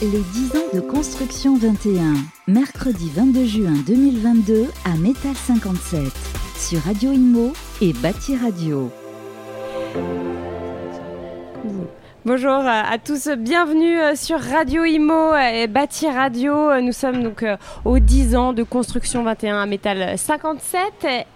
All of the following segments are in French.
Les 10 ans de construction 21, mercredi 22 juin 2022 à Métal 57, sur Radio Imo et Bâti Radio. Bonjour à tous, bienvenue euh, sur Radio Imo et Bâti Radio. Nous sommes donc euh, aux 10 ans de construction 21 à Métal 57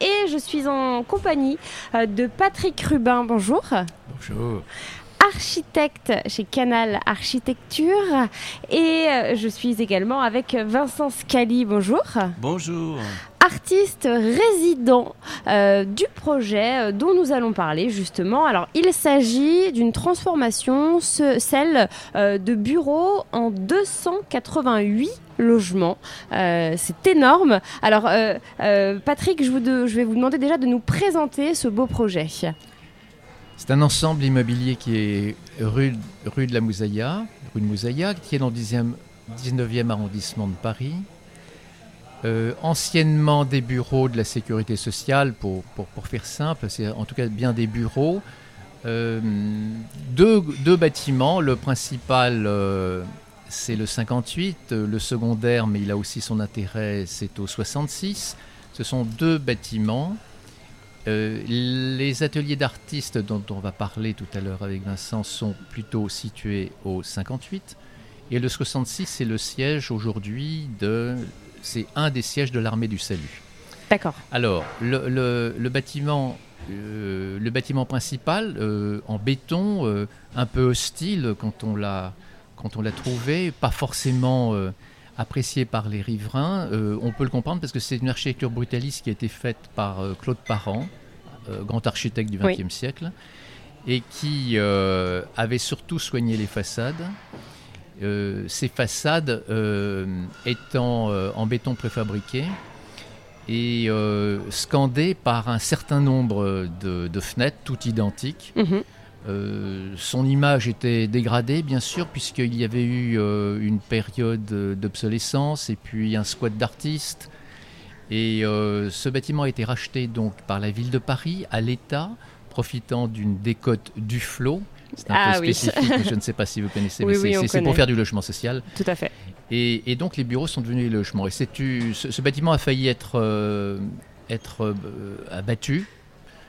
et je suis en compagnie euh, de Patrick Rubin. Bonjour. Bonjour architecte chez Canal Architecture et je suis également avec Vincent Scali. Bonjour. Bonjour artiste résident euh, du projet euh, dont nous allons parler justement. Alors il s'agit d'une transformation, celle euh, de bureaux en 288 logements. c'est énorme. Alors Patrick, je, vous je vais vous demander déjà de nous présenter ce beau projet. C'est un ensemble immobilier qui est rue, de la Moussaïa, rue de Moussaïa, qui est dans le 19e arrondissement de Paris. Euh, anciennement des bureaux de la sécurité sociale, pour, faire simple, c'est en tout cas bien des bureaux. Euh, deux, deux, bâtiments, le principal euh, c'est le 58, le secondaire, mais il a aussi son intérêt, c'est au 66. Ce sont deux bâtiments. Les ateliers d'artistes dont on va parler tout à l'heure avec Vincent sont plutôt situés au 58. Et le 66, c'est le siège aujourd'hui de c'est un des sièges de l'armée du salut. D'accord. Alors, le, bâtiment, euh, le bâtiment principal euh, en béton, euh, un peu hostile quand on l'a quand on l'a trouvé, pas forcément apprécié par les riverains. on peut le comprendre parce que c'est une architecture brutaliste qui a été faite par Claude Parent, grand architecte du XXe siècle, et qui avait surtout soigné les façades. Euh, ces façades euh, étant euh, en béton préfabriqué et scandées par un certain nombre de, fenêtres, toutes identiques. Mhm. son image était dégradée, bien sûr, puisqu'il y avait eu une période d'obsolescence et puis un squat d'artistes. Et ce bâtiment a été racheté donc par la ville de Paris à l'État, profitant d'une décote du flot c'est un ah, peu spécifique, je ne sais pas si vous connaissez, mais c'est pour faire du logement social. Tout à fait. Et, donc les bureaux sont devenus les logements. Et ce, ce, bâtiment a failli être, euh, être euh, abattu,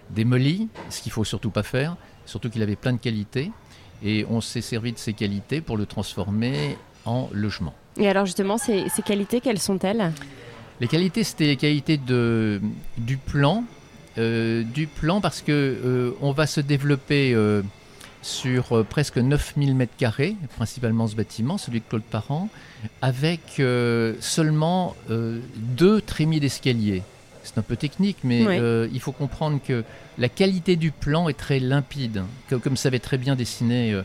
démoli, ce qu'il faut surtout pas faire, surtout qu'il avait plein de qualités. Et on s'est servi de ces qualités pour le transformer en logement. Et alors justement, ces, ces qualités, quelles sont-elles? Les qualités, c'était les qualités de, du plan. Euh, du plan parce que on va se développer sur euh, presque 9000 m2, principalement ce bâtiment, celui de Claude Parent, avec euh, seulement euh, deux trémies d'escalier. C'est un peu technique, mais il faut comprendre que la qualité du plan est très limpide, comme, comme savaient très bien dessiner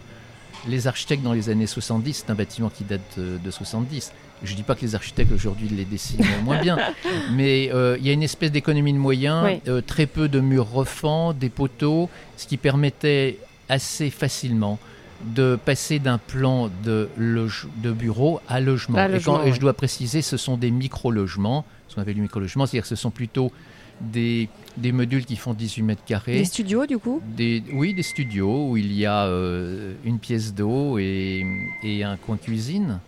les architectes dans les années 70. C'est un bâtiment qui date de 70. Je ne dis pas que les architectes aujourd'hui les dessinent moins bien, mais il y a une espèce d'économie de moyens, très peu de murs refends, des poteaux, ce qui permettait assez facilement de passer d'un plan de, de bureau à logement. et, quand, je dois préciser, ce sont des micro-logements, ce qu'on appelle des micro-logements, c'est-à-dire que ce sont plutôt des, des, modules qui font 18 mètres carrés. Des studios, du coup? Des, Oui, des studios où il y a euh, une pièce d'eau et, et, un coin cuisine.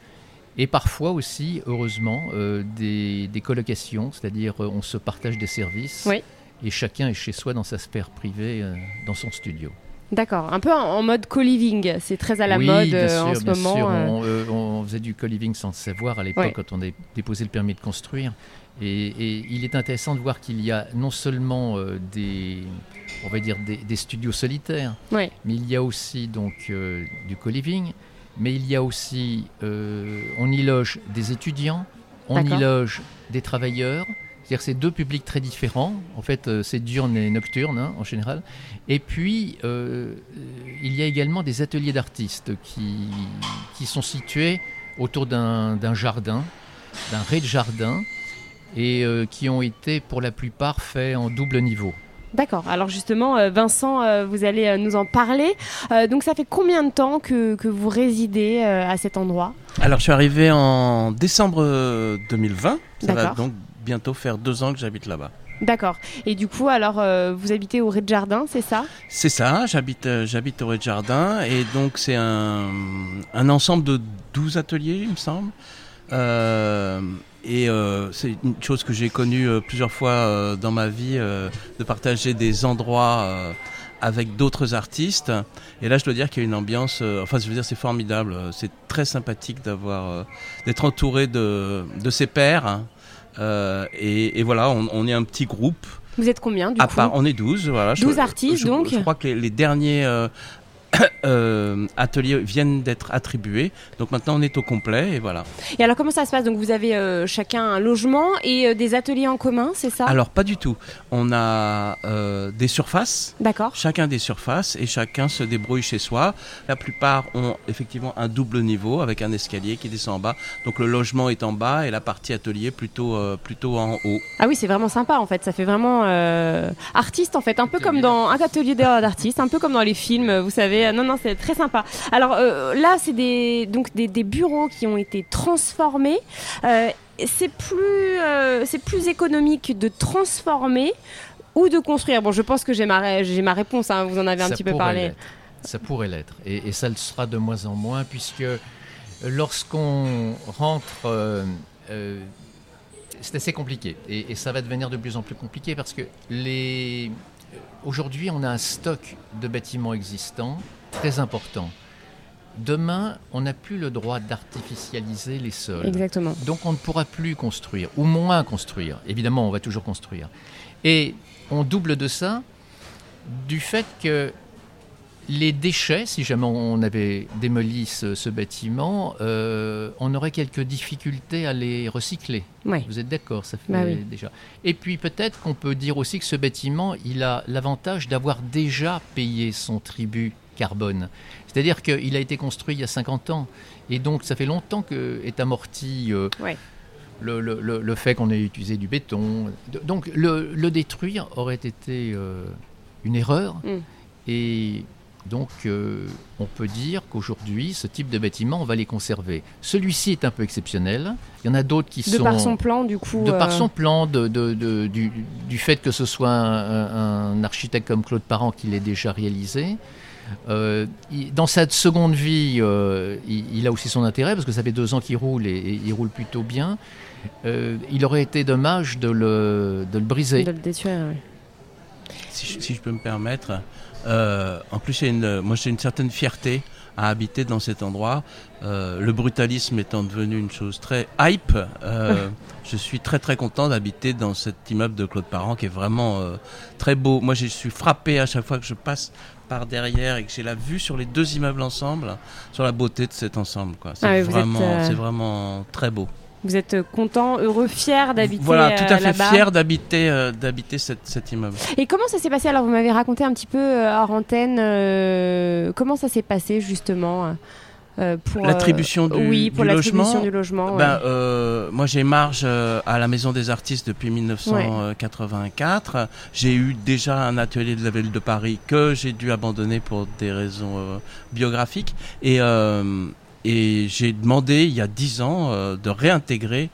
Et parfois aussi, heureusement, euh, des, des, colocations, c'est-à-dire euh, on se partage des services et chacun est chez soi dans sa sphère privée, dans son studio. D'accord, un peu en, mode co-living, c'est très à la mode euh, en ce moment. Sûr. On, euh. Euh, on, faisait du co-living sans le savoir à l'époque quand on a déposé le permis de construire. Et, il est intéressant de voir qu'il y a non seulement des, on va dire des, studios solitaires, mais il y a aussi donc du co-living, mais il y a aussi, on y loge des étudiants, on y loge des travailleurs, c'est-à-dire c'est deux publics très différents. En fait, euh, c'est diurne et nocturne hein, en général. Et puis, euh, il y a également des ateliers d'artistes qui, qui sont situés autour d'un jardin, d'un rez-de-jardin, et euh, qui ont été pour la plupart faits en double niveau. D'accord. Alors justement, Vincent, vous allez nous en parler. donc ça fait combien de temps que, que vous résidez à cet endroit? Alors je suis arrivé en décembre 2020. Ça va donc bientôt faire deux ans que j'habite là-bas. D'accord. Et du coup, alors, euh, vous habitez au rez-de-jardin, c'est ça? C'est ça, j'habite, euh, j'habite au rez-de-jardin et donc c'est un, un ensemble de 12 ateliers, il me semble. Euh, et c'est une chose que j'ai connue plusieurs fois dans ma vie, de partager des endroits avec d'autres artistes. Et là, je dois dire qu'il y a une ambiance, enfin, je veux dire, c'est formidable. C'est très sympathique d'avoir, d'être entouré de, de ses pairs. hein. Euh, et, et voilà, on, on est un petit groupe. Vous êtes combien, du À coup part, on est 12, voilà. 12 Je- artistes, je- donc Je crois que les, les derniers euh, euh, ateliers viennent d'être attribués. Donc maintenant, on est au complet et voilà. Et alors, comment ça se passe? Donc, vous avez euh, chacun un logement et euh, des ateliers en commun, c'est ça? Alors, pas du tout. On a des surfaces. D'accord. Chacun des surfaces et chacun se débrouille chez soi. La plupart ont effectivement un double niveau avec un escalier qui descend en bas. Donc le logement est en bas et la partie atelier plutôt, plutôt en haut. Ah oui, c'est vraiment sympa en fait. Ça fait vraiment artiste en fait, un peu comme dans un atelier d'artiste, un peu comme dans les films, vous savez. Non, non, c'est très sympa. Alors euh, là, c'est des donc des, des bureaux qui ont été transformés. Euh, c'est plus euh, c'est plus économique de transformer ou de construire. Bon, je pense que j'ai ma ré- j'ai ma réponse. hein, vous en avez un Ça petit peu parlé. Ça pourrait l'être. Et, et ça le sera de moins en moins, puisque lorsqu'on rentre. euh, euh, c'est assez compliqué. Et, et ça va devenir de plus en plus compliqué parce que les. Aujourd'hui, on a un stock de bâtiments existants très important. Demain, on n'a plus le droit d'artificialiser les sols. Exactement. Donc on ne pourra plus construire, ou moins construire. Évidemment, on va toujours construire. Et on double de ça du fait que les déchets, si jamais on avait démoli ce, ce bâtiment, euh, on aurait quelques difficultés à les recycler. Vous êtes d'accord Ça fait Bah oui. déjà. Et puis peut-être qu'on peut dire aussi que ce bâtiment, il a l'avantage d'avoir déjà payé son tribut carbone. C'est-à-dire qu'il a été construit il y a 50 ans. Et donc ça fait longtemps que est amorti euh, Ouais. le, le- le- le fait qu'on ait utilisé du béton. Donc le, le détruire aurait été euh, une erreur. Mm. Et donc euh, on peut dire qu'aujourd'hui, ce type de bâtiment, on va les conserver. Celui-ci est un peu exceptionnel. Il y en a d'autres qui De sont... par son plan, du coup. De par euh, son plan, de, de- de- du, du fait que ce soit un, un architecte comme Claude Parent qui l'ait déjà réalisé. Euh, il- dans sa seconde vie, euh, il, il a aussi son intérêt parce que ça fait deux ans qu'il roule et, et il roule plutôt bien. Euh, il aurait été dommage de le, de le briser. de le détruire. ouais. Si je, si je peux me permettre, euh, en plus, j'ai une, moi j'ai une certaine fierté à habiter dans cet endroit. Euh, le brutalisme étant devenu une chose très hype, euh, je suis très très content d'habiter dans cet immeuble de Claude Parent qui est vraiment euh, très beau. Moi, je suis frappé à chaque fois que je passe par derrière et que j'ai la vue sur les deux immeubles ensemble, sur la beauté de cet ensemble. C'est Ah vraiment, c'est vraiment très beau. Vous êtes content, heureux, fier d'habiter Voilà, tout euh, à fait fier d'habiter euh, d'habiter cet, immeuble. Et comment ça s'est passé? Alors, vous m'avez raconté un petit peu euh, hors antenne comment ça s'est passé justement euh, pour euh, L'attribution du, oui pour du l'attribution logement? du logement. ouais. Ben, euh, moi, j'ai marge à la Maison des Artistes depuis 1984. J'ai eu déjà un atelier de la ville de Paris que j'ai dû abandonner pour des raisons biographiques. Et, et j'ai demandé, il y a dix ans, euh, de réintégrer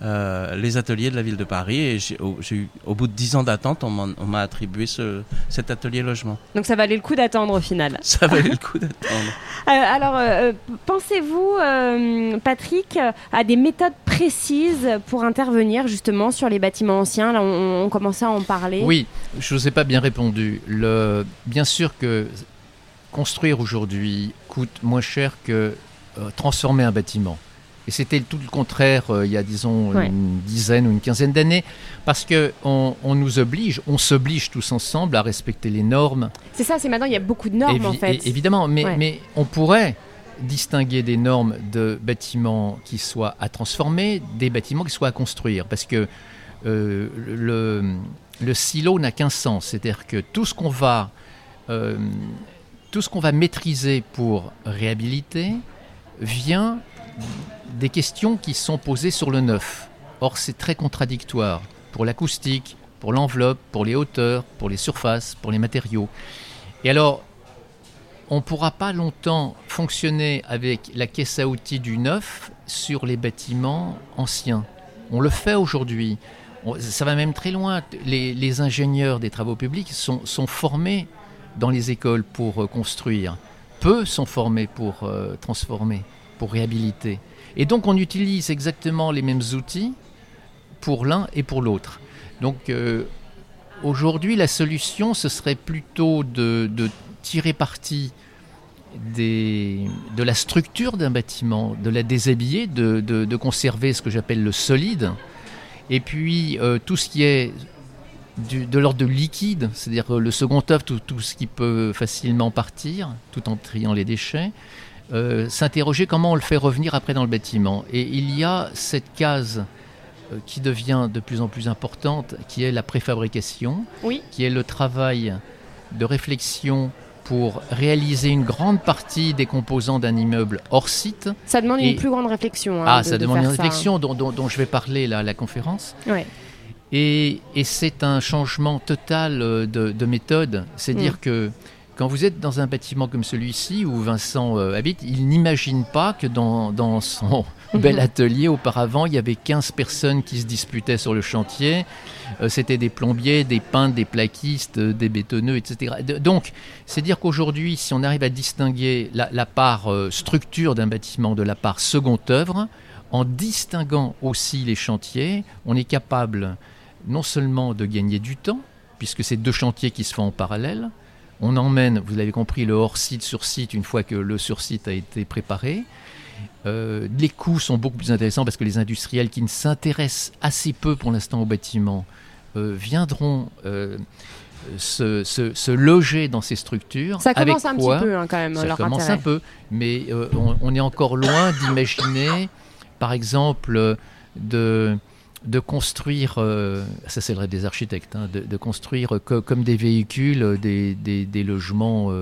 euh, les ateliers de la ville de Paris. Et j'ai au, j'ai eu, au bout de dix ans d'attente, on m'en- on m'a attribué ce, cet atelier logement. Donc ça valait le coup d'attendre au final. Ça valait le coup d'attendre. Euh, alors, euh, pensez-vous, euh, Patrick, à des méthodes précises pour intervenir justement sur les bâtiments anciens? Là, on, on commençait à en parler. Oui, je ne vous ai pas bien répondu. Le, bien sûr que construire aujourd'hui coûte moins cher que transformer un bâtiment. Et c'était tout le contraire euh, il y a, disons, Ouais. une dizaine ou une quinzaine d'années, parce qu'on on nous oblige, on s'oblige tous ensemble à respecter les normes. C'est ça, c'est maintenant, il y a beaucoup de normes en fait. Évidemment, mais, Ouais. mais on pourrait distinguer des normes de bâtiments qui soient à transformer, des bâtiments qui soient à construire. Parce que euh, le, le silo n'a qu'un sens. C'est-à-dire que tout ce qu'on va, euh, tout ce qu'on va maîtriser pour réhabiliter vient des questions qui sont posées sur le neuf. Or, c'est très contradictoire pour l'acoustique, pour l'enveloppe, pour les hauteurs, pour les surfaces, pour les matériaux. Et alors, on ne pourra pas longtemps fonctionner avec la caisse à outils du neuf sur les bâtiments anciens. On le fait aujourd'hui. ça va même très loin. Les, ingénieurs des travaux publics sont, formés dans les écoles pour euh, construire. Peu sont formés pour euh, transformer, pour réhabiliter. Et donc on utilise exactement les mêmes outils pour l'un et pour l'autre. Donc euh, aujourd'hui, la solution, ce serait plutôt de, tirer parti de la structure d'un bâtiment, de la déshabiller, de conserver ce que j'appelle le solide, et puis euh, tout ce qui est de l'ordre de liquide, c'est-à-dire le second œuvre, tout, ce qui peut facilement partir, tout en triant les déchets, euh, s'interroger comment on le fait revenir après dans le bâtiment. Et il y a cette case euh, qui devient de plus en plus importante, qui est la préfabrication, qui est le travail de réflexion pour réaliser une grande partie des composants d'un immeuble hors site. Ça demande une plus grande réflexion. Hein, ah, ça demande une réflexion dont, je vais parler là, à la conférence. Ouais. Et, c'est un changement total euh, de, méthode. C'est-à-dire mm. que quand vous êtes dans un bâtiment comme celui-ci où Vincent euh, habite, il n'imagine pas que dans, dans son bel atelier auparavant, il y avait 15 personnes qui se disputaient sur le chantier. Euh, c'était des plombiers, des peintres, des plaquistes, euh, des bétonneux, etc. Donc, c'est dire qu'aujourd'hui, si on arrive à distinguer la, part euh, structure d'un bâtiment de la part seconde œuvre, en distinguant aussi les chantiers, on est capable non seulement de gagner du temps, puisque c'est deux chantiers qui se font en parallèle, on emmène, vous l'avez compris, le hors-site sur site une fois que le sur-site a été préparé. les coûts sont beaucoup plus intéressants parce que les industriels qui ne s'intéressent assez peu pour l'instant au bâtiment euh, viendront euh, se, loger dans ces structures. Ça commence un petit peu hein, quand même. Ça commence un peu, mais euh, on, est encore loin d'imaginer, par exemple, de, de construire, ça c'est le rêve des architectes, hein, de, construire comme des véhicules des, des, logements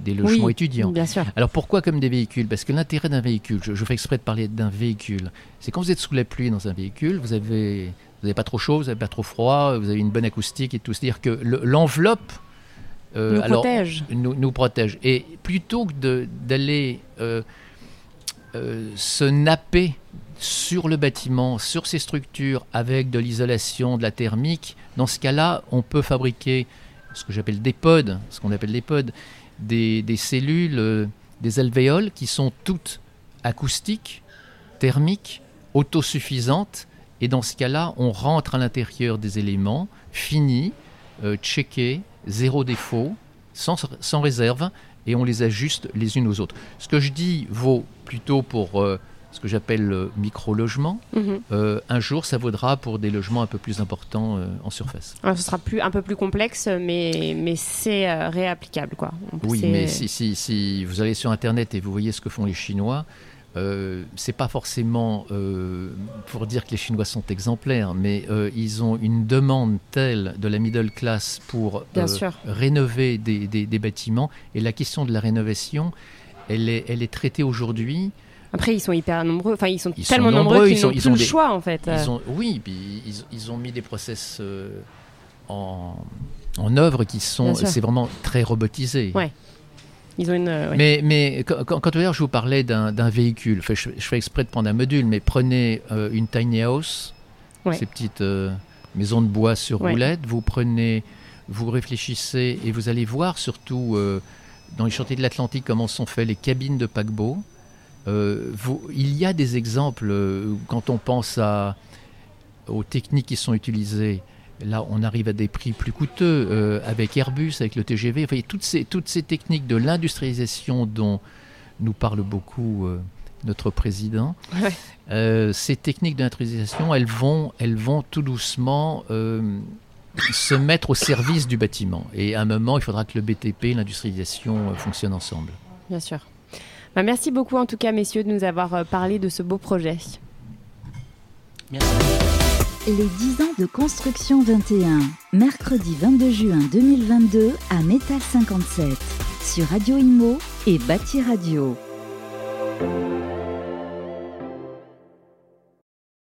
des logements étudiants. Bien sûr. Alors pourquoi comme des véhicules? Parce que l'intérêt d'un véhicule, je, je, fais exprès de parler d'un véhicule, c'est quand vous êtes sous la pluie dans un véhicule, vous avez vous n'avez pas trop chaud, vous n'avez pas trop froid, vous avez une bonne acoustique et tout. C'est-à-dire que l'enveloppe euh, nous, protège. Nous, protège. Et plutôt que d'aller euh, euh, se napper sur le bâtiment, sur ses structures, avec de l'isolation, de la thermique, dans ce cas-là, on peut fabriquer ce que j'appelle des pods, ce qu'on appelle des pods, des, cellules, des alvéoles qui sont toutes acoustiques, thermiques, autosuffisantes et dans ce cas-là, on rentre à l'intérieur des éléments finis, euh, checkés, zéro défaut, sans, sans, réserve, et on les ajuste les unes aux autres. Ce que je dis vaut plutôt pour euh, ce que j'appelle le micro-logement. Mhm. Euh, un jour, ça vaudra pour des logements un peu plus importants en surface. Alors, ce sera plus, un peu plus complexe, mais, mais c'est réapplicable. Quoi. oui, mais si, si, si, vous allez sur Internet et vous voyez ce que font les Chinois, euh, c'est pas forcément euh, pour dire que les Chinois sont exemplaires, mais euh, ils ont une demande telle de la middle class pour rénover des, bâtiments. Et la question de la rénovation, elle est, elle est traitée aujourd'hui. Après, ils sont hyper nombreux. Enfin, ils sont tellement nombreux, qu'ils n'ont plus le choix, en fait. oui, puis ils, ont mis des process en, en œuvre qui sont. C'est vraiment très robotisé. Ouais. Euh, mais, mais quand, quand je vous parlais d'un véhicule, je, fais exprès de prendre un module, mais prenez euh, une tiny house, ces petites euh, maisons de bois sur roulette, vous prenez, vous réfléchissez et vous allez voir surtout dans les chantiers de l'Atlantique comment sont faites les cabines de paquebot. il y a des exemples quand on pense à, aux techniques qui sont utilisées Là, on arrive à des prix plus coûteux euh, avec Airbus, avec le TGV. Enfin, toutes, ces, toutes ces techniques de l'industrialisation dont nous parle beaucoup euh, notre président, euh, ces techniques d'industrialisation, elles vont, elles vont tout doucement se mettre au service du bâtiment. Et à un moment, il faudra que le BTP et l'industrialisation fonctionnent ensemble. Bien sûr. Bah, merci beaucoup en tout cas, messieurs, de nous avoir parlé de ce beau projet. Merci. Les 10 ans de construction 21, mercredi 22 juin 2022 à Métal 57, sur Radio Imo et Bâti Radio.